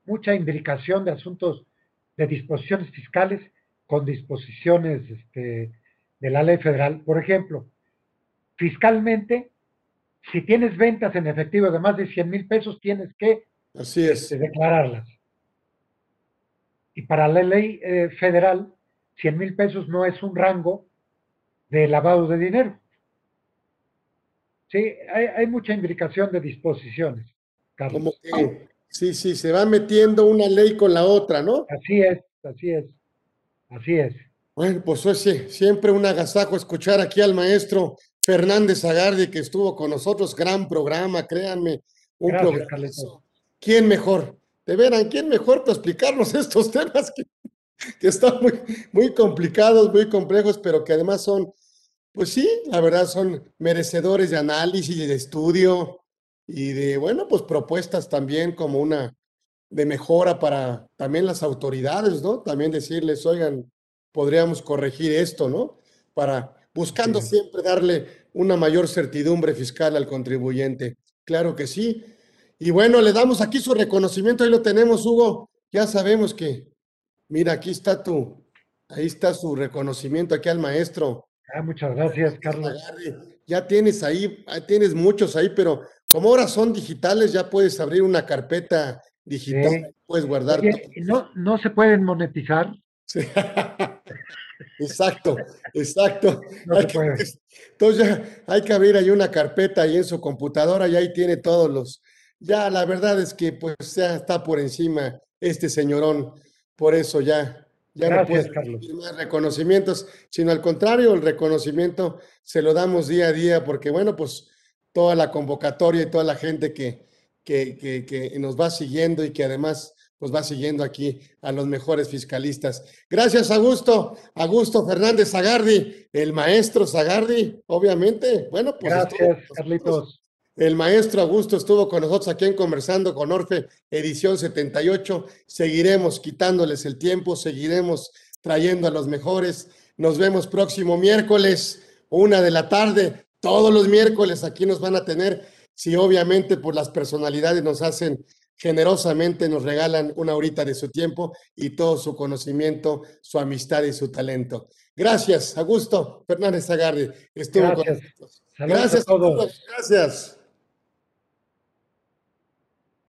mucha imbricación de asuntos de disposiciones fiscales con disposiciones este, de la ley federal. Por ejemplo, fiscalmente, si tienes ventas en efectivo de más de 100 mil pesos, tienes que Así es. Este, declararlas. Y para la ley eh, federal, 100 mil pesos no es un rango de lavado de dinero. Sí, hay, mucha imbricación de disposiciones. Como que, sí, sí, se va metiendo una ley con la otra, ¿no? Así es, así es, así es. Bueno, pues es siempre un agasajo escuchar aquí al maestro Fernández Agardi, que estuvo con nosotros, gran programa, créanme, un programa. ¿Quién mejor? De veras, ¿quién mejor para explicarnos estos temas que, están muy, muy complicados, muy complejos, pero que además son, pues sí, la verdad son merecedores de análisis y de estudio y de, bueno, pues propuestas también como una de mejora para también las autoridades, ¿no? También decirles, oigan, podríamos corregir esto, ¿no? Para buscando siempre darle una mayor certidumbre fiscal al contribuyente. Claro que sí. Y bueno, le damos aquí su reconocimiento, ahí lo tenemos, Hugo. Ya sabemos que, mira, aquí está tu, ahí está su reconocimiento aquí al maestro. Ah, muchas gracias, Carlos. Ya tienes ahí, tienes muchos ahí, pero como ahora son digitales, ya puedes abrir una carpeta digital, puedes guardar. no, no se pueden monetizar. Sí. Exacto, exacto. entonces ya hay que abrir ahí una carpeta ahí en su computadora y ahí tiene todos los. Ya la verdad es que pues ya está por encima este señorón, por eso ya, ya no puede más reconocimientos, sino al contrario, el reconocimiento se lo damos día a día porque bueno, pues toda la convocatoria y toda la gente que, que, que, que nos va siguiendo y que además pues va siguiendo aquí a los mejores fiscalistas. Gracias, Augusto. Augusto Fernández Zagardi, el maestro Zagardi, obviamente. Bueno, pues. Gracias, Carlitos. El maestro Augusto estuvo con nosotros aquí en Conversando con Orfe, edición 78. Seguiremos quitándoles el tiempo, seguiremos trayendo a los mejores. Nos vemos próximo miércoles, una de la tarde. Todos los miércoles aquí nos van a tener. Si obviamente por las personalidades nos hacen generosamente, nos regalan una horita de su tiempo y todo su conocimiento, su amistad y su talento. Gracias, Augusto Fernández Agarri. Estuvo Gracias. con nosotros. Gracias a todos. Gracias.